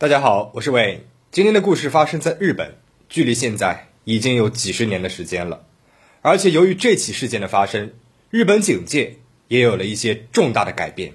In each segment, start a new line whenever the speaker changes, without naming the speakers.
大家好，我是魏。今天的故事发生在日本，距离现在已经有几十年的时间了。而且由于这起事件的发生，日本警界也有了一些重大的改变。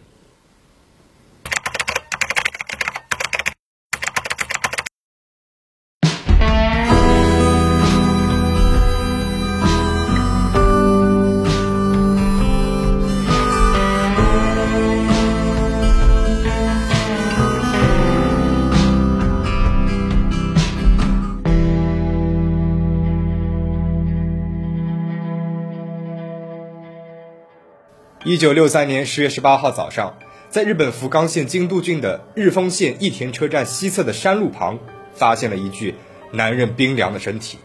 一九六三年十月十八号早上，在日本福冈县京都郡的日丰县益田车站西侧的山路旁，发现了一具男人冰凉的身体。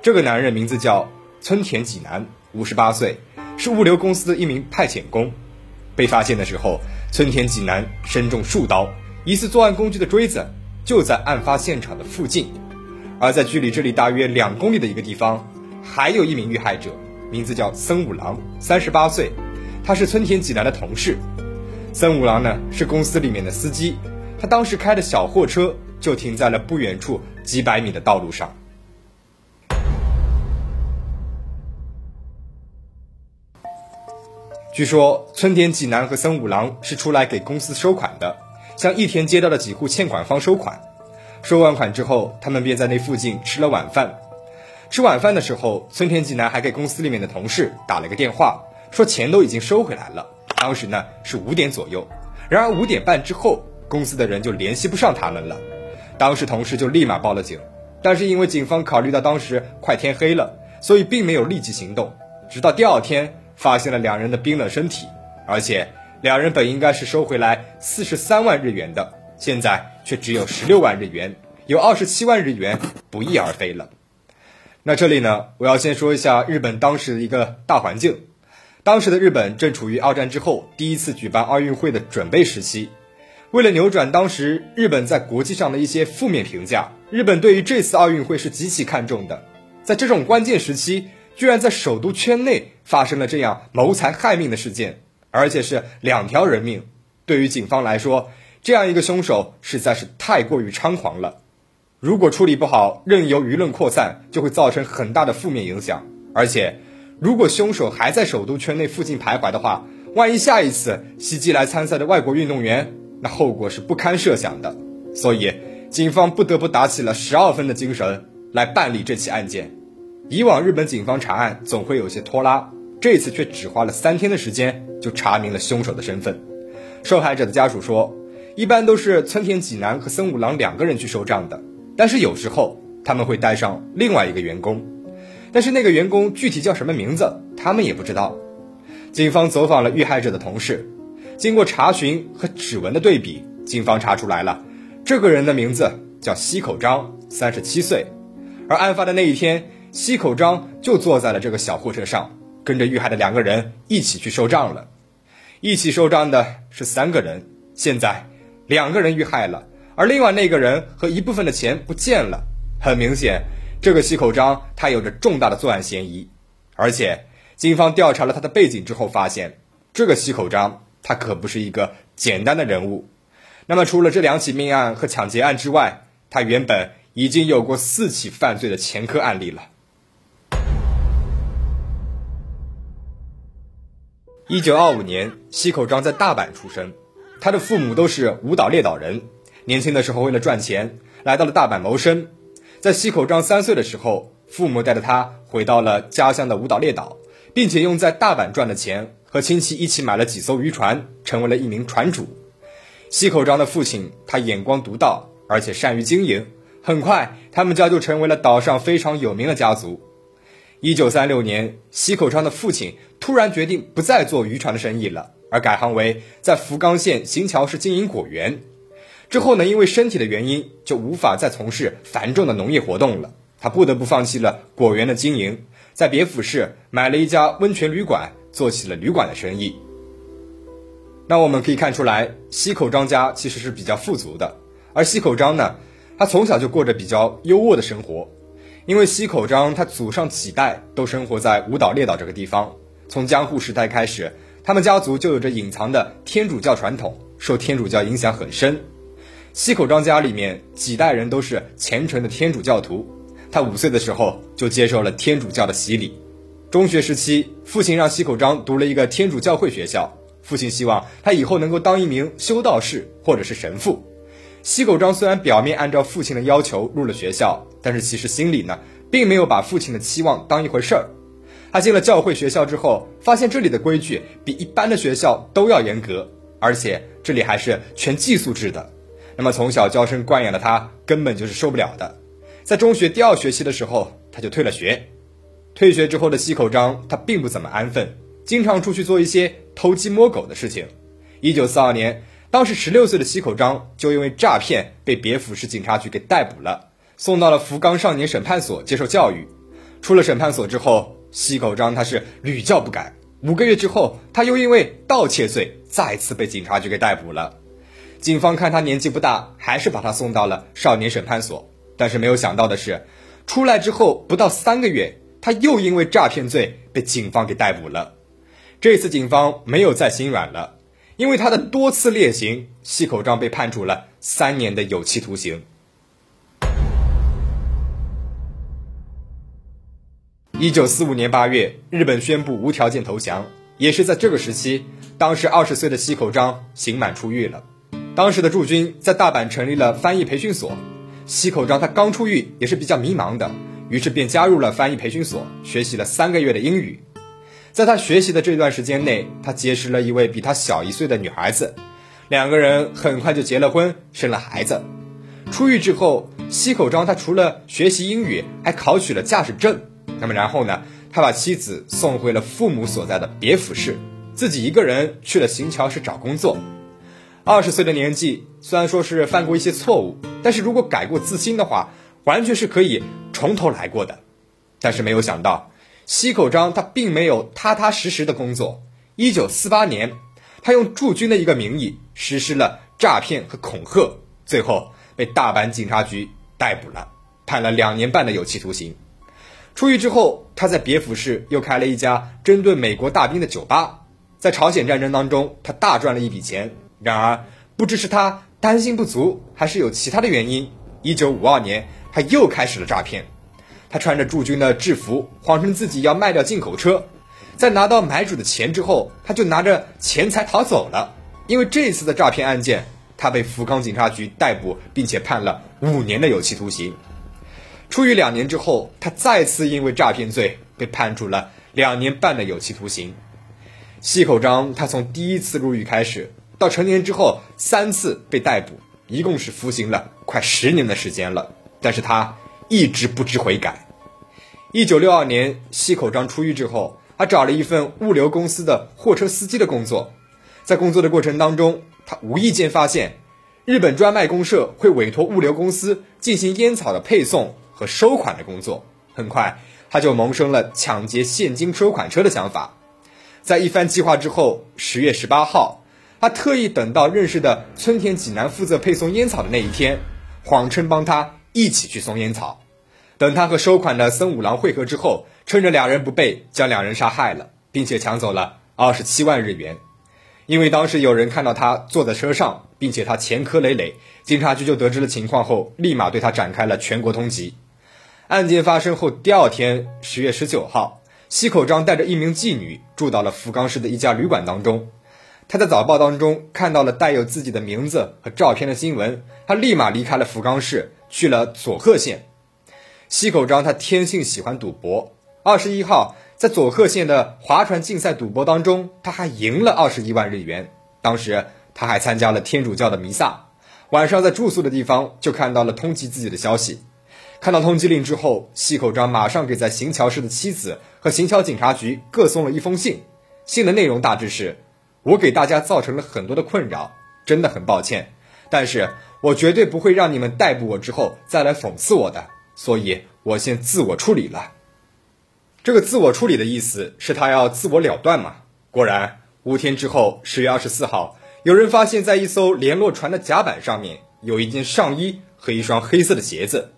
这个男人名字叫村田济南，五十八岁，是物流公司的一名派遣工。被发现的时候，村田济南身中数刀，疑似作案工具的锥子就在案发现场的附近。而在距离这里大约两公里的一个地方，还有一名遇害者，名字叫森五郎，三十八岁。他是村田济南的同事，森五郎呢是公司里面的司机，他当时开的小货车就停在了不远处几百米的道路上。据说村田济南和森五郎是出来给公司收款的，向益田街道的几户欠款方收款。收完款之后，他们便在那附近吃了晚饭。吃晚饭的时候，村田济南还给公司里面的同事打了个电话。说钱都已经收回来了，当时呢是五点左右，然而五点半之后，公司的人就联系不上他们了，当时同事就立马报了警，但是因为警方考虑到当时快天黑了，所以并没有立即行动，直到第二天发现了两人的冰冷身体，而且两人本应该是收回来四十三万日元的，现在却只有十六万日元，有二十七万日元不翼而飞了。那这里呢，我要先说一下日本当时的一个大环境。当时的日本正处于二战之后第一次举办奥运会的准备时期，为了扭转当时日本在国际上的一些负面评价，日本对于这次奥运会是极其看重的。在这种关键时期，居然在首都圈内发生了这样谋财害命的事件，而且是两条人命。对于警方来说，这样一个凶手实在是太过于猖狂了。如果处理不好，任由舆论扩散，就会造成很大的负面影响，而且。如果凶手还在首都圈内附近徘徊的话，万一下一次袭击来参赛的外国运动员，那后果是不堪设想的。所以，警方不得不打起了十二分的精神来办理这起案件。以往日本警方查案总会有些拖拉，这次却只花了三天的时间就查明了凶手的身份。受害者的家属说，一般都是村田济南和森五郎两个人去收账的，但是有时候他们会带上另外一个员工。但是那个员工具体叫什么名字，他们也不知道。警方走访了遇害者的同事，经过查询和指纹的对比，警方查出来了，这个人的名字叫西口章，三十七岁。而案发的那一天，西口章就坐在了这个小货车上，跟着遇害的两个人一起去收账了。一起收账的是三个人，现在两个人遇害了，而另外那个人和一部分的钱不见了，很明显。这个西口章他有着重大的作案嫌疑，而且警方调查了他的背景之后，发现这个西口章他可不是一个简单的人物。那么除了这两起命案和抢劫案之外，他原本已经有过四起犯罪的前科案例了。一九二五年，西口章在大阪出生，他的父母都是舞蹈列岛人，年轻的时候为了赚钱来到了大阪谋生。在西口章三岁的时候，父母带着他回到了家乡的舞岛列岛，并且用在大阪赚的钱和亲戚一起买了几艘渔船，成为了一名船主。西口章的父亲他眼光独到，而且善于经营，很快他们家就成为了岛上非常有名的家族。一九三六年，西口章的父亲突然决定不再做渔船的生意了，而改行为在福冈县行桥市经营果园。之后呢，因为身体的原因，就无法再从事繁重的农业活动了。他不得不放弃了果园的经营，在别府市买了一家温泉旅馆，做起了旅馆的生意。那我们可以看出来，西口章家其实是比较富足的。而西口章呢，他从小就过着比较优渥的生活，因为西口章他祖上几代都生活在五岛列岛这个地方。从江户时代开始，他们家族就有着隐藏的天主教传统，受天主教影响很深。西口章家里面几代人都是虔诚的天主教徒，他五岁的时候就接受了天主教的洗礼。中学时期，父亲让西口章读了一个天主教会学校，父亲希望他以后能够当一名修道士或者是神父。西口章虽然表面按照父亲的要求入了学校，但是其实心里呢，并没有把父亲的期望当一回事儿。他进了教会学校之后，发现这里的规矩比一般的学校都要严格，而且这里还是全寄宿制的。那么从小娇生惯养的他根本就是受不了的，在中学第二学期的时候，他就退了学。退学之后的西口章，他并不怎么安分，经常出去做一些偷鸡摸狗的事情。一九四二年，当时十六岁的西口章就因为诈骗被别府市警察局给逮捕了，送到了福冈少年审判所接受教育。出了审判所之后，西口章他是屡教不改。五个月之后，他又因为盗窃罪再次被警察局给逮捕了。警方看他年纪不大，还是把他送到了少年审判所。但是没有想到的是，出来之后不到三个月，他又因为诈骗罪被警方给逮捕了。这次警方没有再心软了，因为他的多次劣行，西口章被判处了三年的有期徒刑。一九四五年八月，日本宣布无条件投降，也是在这个时期，当时二十岁的西口章刑满出狱了。当时的驻军在大阪成立了翻译培训所，西口章他刚出狱也是比较迷茫的，于是便加入了翻译培训所，学习了三个月的英语。在他学习的这段时间内，他结识了一位比他小一岁的女孩子，两个人很快就结了婚，生了孩子。出狱之后，西口章他除了学习英语，还考取了驾驶证。那么然后呢，他把妻子送回了父母所在的别府市，自己一个人去了行桥市找工作。二十岁的年纪，虽然说是犯过一些错误，但是如果改过自新的话，完全是可以从头来过的。但是没有想到，西口章他并没有踏踏实实的工作。一九四八年，他用驻军的一个名义实施了诈骗和恐吓，最后被大阪警察局逮捕了，判了两年半的有期徒刑。出狱之后，他在别府市又开了一家针对美国大兵的酒吧，在朝鲜战争当中，他大赚了一笔钱。然而，不知是他担心不足，还是有其他的原因。一九五二年，他又开始了诈骗。他穿着驻军的制服，谎称自己要卖掉进口车，在拿到买主的钱之后，他就拿着钱财逃走了。因为这次的诈骗案件，他被福冈警察局逮捕，并且判了五年的有期徒刑。出狱两年之后，他再次因为诈骗罪被判处了两年半的有期徒刑。西口章，他从第一次入狱开始。到成年之后，三次被逮捕，一共是服刑了快十年的时间了。但是他一直不知悔改。一九六二年，西口章出狱之后，他找了一份物流公司的货车司机的工作。在工作的过程当中，他无意间发现，日本专卖公社会委托物流公司进行烟草的配送和收款的工作。很快，他就萌生了抢劫现金收款车的想法。在一番计划之后，十月十八号。他特意等到认识的村田济南负责配送烟草的那一天，谎称帮他一起去送烟草。等他和收款的森五郎会合之后，趁着两人不备，将两人杀害了，并且抢走了二十七万日元。因为当时有人看到他坐在车上，并且他前科累累，警察局就得知了情况后，立马对他展开了全国通缉。案件发生后第二天，十月十九号，西口章带着一名妓女住到了福冈市的一家旅馆当中。他在早报当中看到了带有自己的名字和照片的新闻，他立马离开了福冈市，去了佐贺县。西口章他天性喜欢赌博，二十一号在佐贺县的划船竞赛赌博当中，他还赢了二十一万日元。当时他还参加了天主教的弥撒，晚上在住宿的地方就看到了通缉自己的消息。看到通缉令之后，西口章马上给在行桥市的妻子和行桥警察局各送了一封信，信的内容大致是。我给大家造成了很多的困扰，真的很抱歉，但是我绝对不会让你们逮捕我之后再来讽刺我的，所以我先自我处理了。这个自我处理的意思是他要自我了断嘛？果然，五天之后，十月二十四号，有人发现，在一艘联络船的甲板上面有一件上衣和一双黑色的鞋子，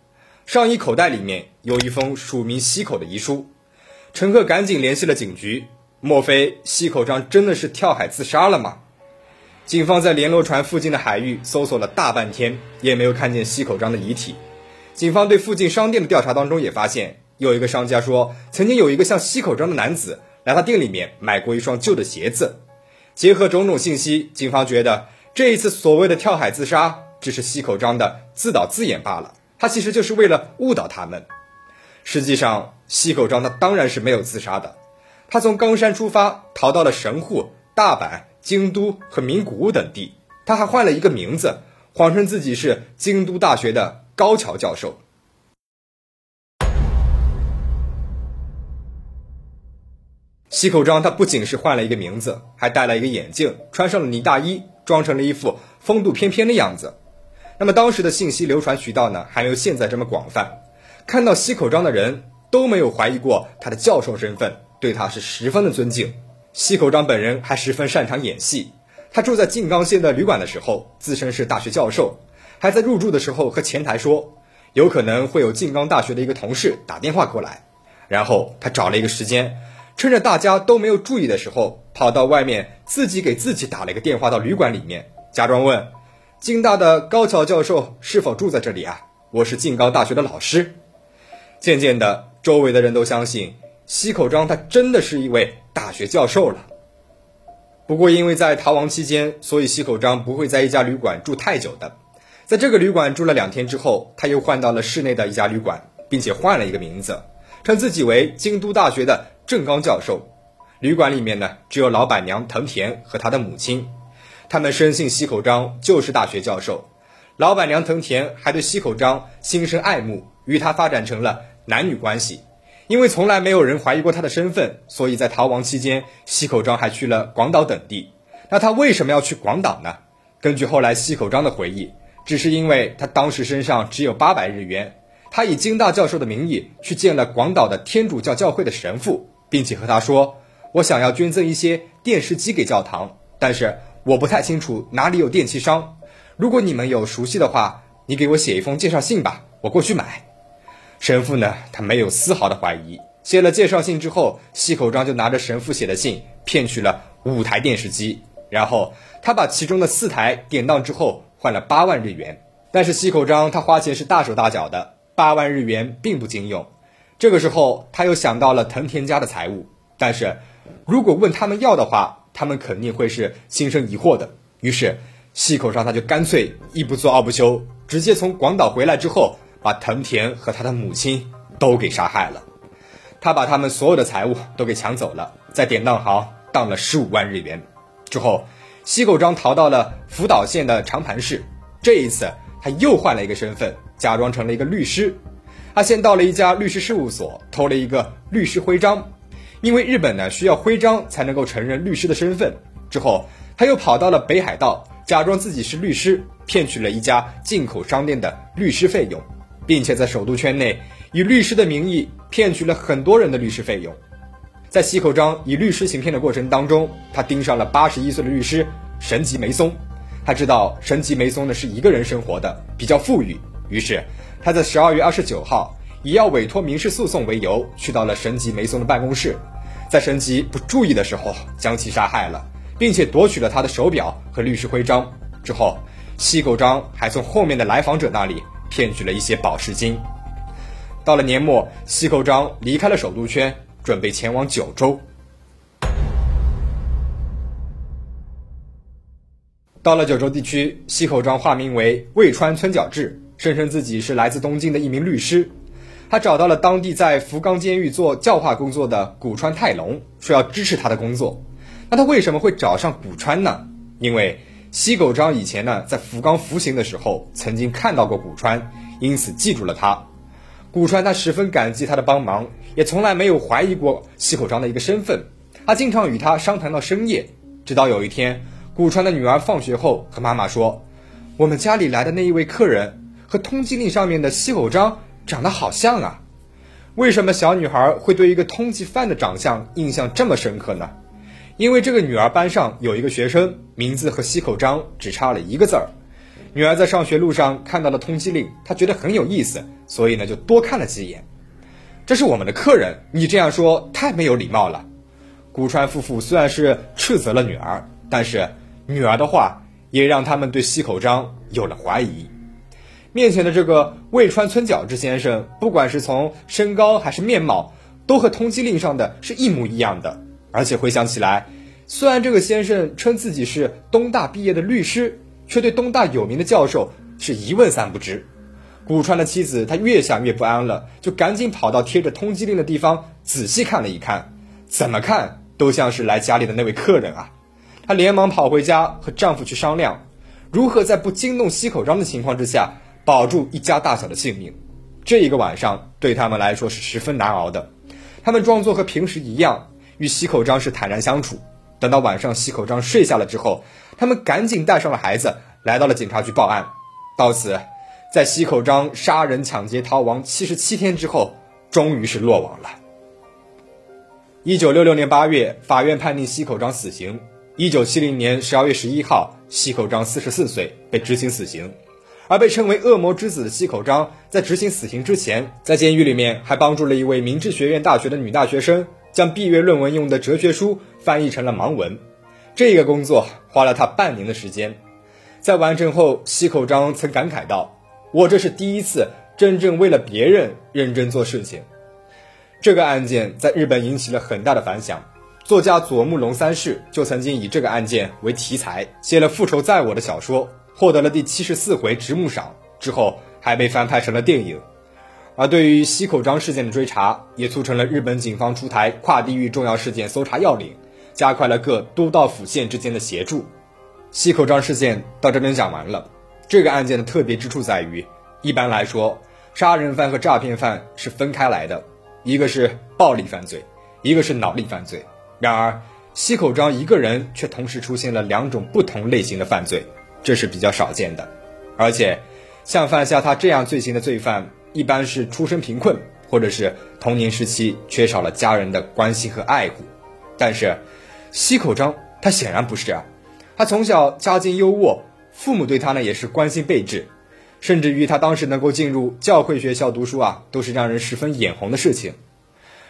上衣口袋里面有一封署名西口的遗书，乘客赶紧联系了警局。莫非西口章真的是跳海自杀了吗？警方在联络船附近的海域搜索了大半天，也没有看见西口章的遗体。警方对附近商店的调查当中也发现，有一个商家说，曾经有一个像西口章的男子来他店里面买过一双旧的鞋子。结合种种信息，警方觉得这一次所谓的跳海自杀，只是西口章的自导自演罢了。他其实就是为了误导他们。实际上，西口章他当然是没有自杀的。他从冈山出发，逃到了神户、大阪、京都和名古屋等地。他还换了一个名字，谎称自己是京都大学的高桥教授。西口章他不仅是换了一个名字，还戴了一个眼镜，穿上了呢大衣，装成了一副风度翩翩的样子。那么当时的信息流传渠道呢，还没有现在这么广泛。看到西口章的人都没有怀疑过他的教授身份。对他是十分的尊敬。西口章本人还十分擅长演戏。他住在静冈县的旅馆的时候，自称是大学教授，还在入住的时候和前台说，有可能会有静冈大学的一个同事打电话过来。然后他找了一个时间，趁着大家都没有注意的时候，跑到外面自己给自己打了一个电话到旅馆里面，假装问静大的高桥教授是否住在这里啊？我是静冈大学的老师。渐渐的，周围的人都相信。西口章他真的是一位大学教授了。不过，因为在逃亡期间，所以西口章不会在一家旅馆住太久的。在这个旅馆住了两天之后，他又换到了市内的一家旅馆，并且换了一个名字，称自己为京都大学的正刚教授。旅馆里面呢，只有老板娘藤田和他的母亲，他们深信西口章就是大学教授。老板娘藤田还对西口章心生爱慕，与他发展成了男女关系。因为从来没有人怀疑过他的身份，所以在逃亡期间，西口章还去了广岛等地。那他为什么要去广岛呢？根据后来西口章的回忆，只是因为他当时身上只有八百日元，他以京大教授的名义去见了广岛的天主教教会的神父，并且和他说：“我想要捐赠一些电视机给教堂，但是我不太清楚哪里有电器商。如果你们有熟悉的话，你给我写一封介绍信吧，我过去买。”神父呢，他没有丝毫的怀疑。写了介绍信之后，西口章就拿着神父写的信骗取了五台电视机，然后他把其中的四台典当之后换了八万日元。但是西口章他花钱是大手大脚的，八万日元并不经用。这个时候他又想到了藤田家的财物，但是如果问他们要的话，他们肯定会是心生疑惑的。于是西口章他就干脆一不做二不休，直接从广岛回来之后。把藤田和他的母亲都给杀害了，他把他们所有的财物都给抢走了，在典当行当了十五万日元。之后，西口章逃到了福岛县的长盘市，这一次他又换了一个身份，假装成了一个律师。他先到了一家律师事务所，偷了一个律师徽章，因为日本呢需要徽章才能够承认律师的身份。之后，他又跑到了北海道，假装自己是律师，骗取了一家进口商店的律师费用。并且在首都圈内以律师的名义骗取了很多人的律师费用。在西口章以律师行骗的过程当中，他盯上了八十一岁的律师神吉梅松。他知道神吉梅松呢是一个人生活的，比较富裕，于是他在十二月二十九号以要委托民事诉讼为由，去到了神吉梅松的办公室，在神吉不注意的时候将其杀害了，并且夺取了他的手表和律师徽章。之后，西口章还从后面的来访者那里。骗取了一些保释金。到了年末，西口章离开了首都圈，准备前往九州。到了九州地区，西口章化名为魏川村角志，声称自己是来自东京的一名律师。他找到了当地在福冈监狱做教化工作的古川泰隆，说要支持他的工作。那他为什么会找上古川呢？因为。西口章以前呢，在福冈服刑的时候，曾经看到过古川，因此记住了他。古川他十分感激他的帮忙，也从来没有怀疑过西口章的一个身份。他经常与他商谈到深夜，直到有一天，古川的女儿放学后和妈妈说：“我们家里来的那一位客人和通缉令上面的西口章长得好像啊！为什么小女孩会对一个通缉犯的长相印象这么深刻呢？”因为这个女儿班上有一个学生，名字和西口章只差了一个字儿。女儿在上学路上看到了通缉令，她觉得很有意思，所以呢就多看了几眼。这是我们的客人，你这样说太没有礼貌了。古川夫妇虽然是斥责了女儿，但是女儿的话也让他们对西口章有了怀疑。面前的这个未川村角之先生，不管是从身高还是面貌，都和通缉令上的是一模一样的。而且回想起来，虽然这个先生称自己是东大毕业的律师，却对东大有名的教授是一问三不知。古川的妻子，她越想越不安了，就赶紧跑到贴着通缉令的地方仔细看了一看，怎么看都像是来家里的那位客人啊！她连忙跑回家和丈夫去商量，如何在不惊动西口章的情况之下保住一家大小的性命。这一个晚上对他们来说是十分难熬的，他们装作和平时一样与西口章是坦然相处。等到晚上西口章睡下了之后，他们赶紧带上了孩子来到了警察局报案。到此。在西口章杀人抢劫逃亡七十七天之后，终于是落网了。一九六六年八月，法院判定西口章死刑。一九七零年十二月十一号，西口章四十四岁被执行死刑。而被称为“恶魔之子”的西口章，在执行死刑之前，在监狱里面还帮助了一位明治学院大学的女大学生，将毕业论文用的哲学书翻译成了盲文。这个工作花了他半年的时间。在完成后，西口章曾感慨道。我这是第一次真正为了别人认真做事情。这个案件在日本引起了很大的反响，作家佐木龙三世就曾经以这个案件为题材写了《复仇在我》的小说，获得了第七十四回直木赏，之后还被翻拍成了电影。而对于西口章事件的追查，也促成了日本警方出台跨地域重要事件搜查要领，加快了各都道府县之间的协助。西口章事件到这边讲完了。这个案件的特别之处在于，一般来说，杀人犯和诈骗犯是分开来的，一个是暴力犯罪，一个是脑力犯罪。然而，西口章一个人却同时出现了两种不同类型的犯罪，这是比较少见的。而且，像犯下他这样罪行的罪犯，一般是出身贫困，或者是童年时期缺少了家人的关心和爱护。但是，西口章他显然不是啊，他从小家境优渥。父母对他呢也是关心备至，甚至于他当时能够进入教会学校读书啊，都是让人十分眼红的事情。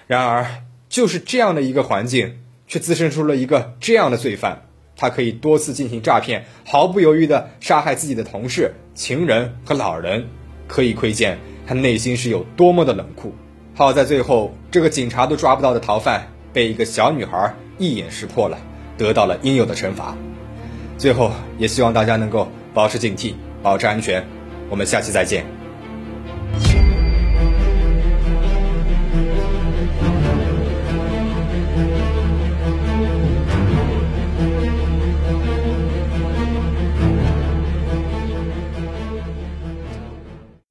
然而，就是这样的一个环境，却滋生出了一个这样的罪犯，他可以多次进行诈骗，毫不犹豫地杀害自己的同事、情人和老人，可以窥见他内心是有多么的冷酷。好在最后，这个警察都抓不到的逃犯，被一个小女孩一眼识破了，得到了应有的惩罚。最后，也希望大家能够保持警惕，保持安全。我们下期再见。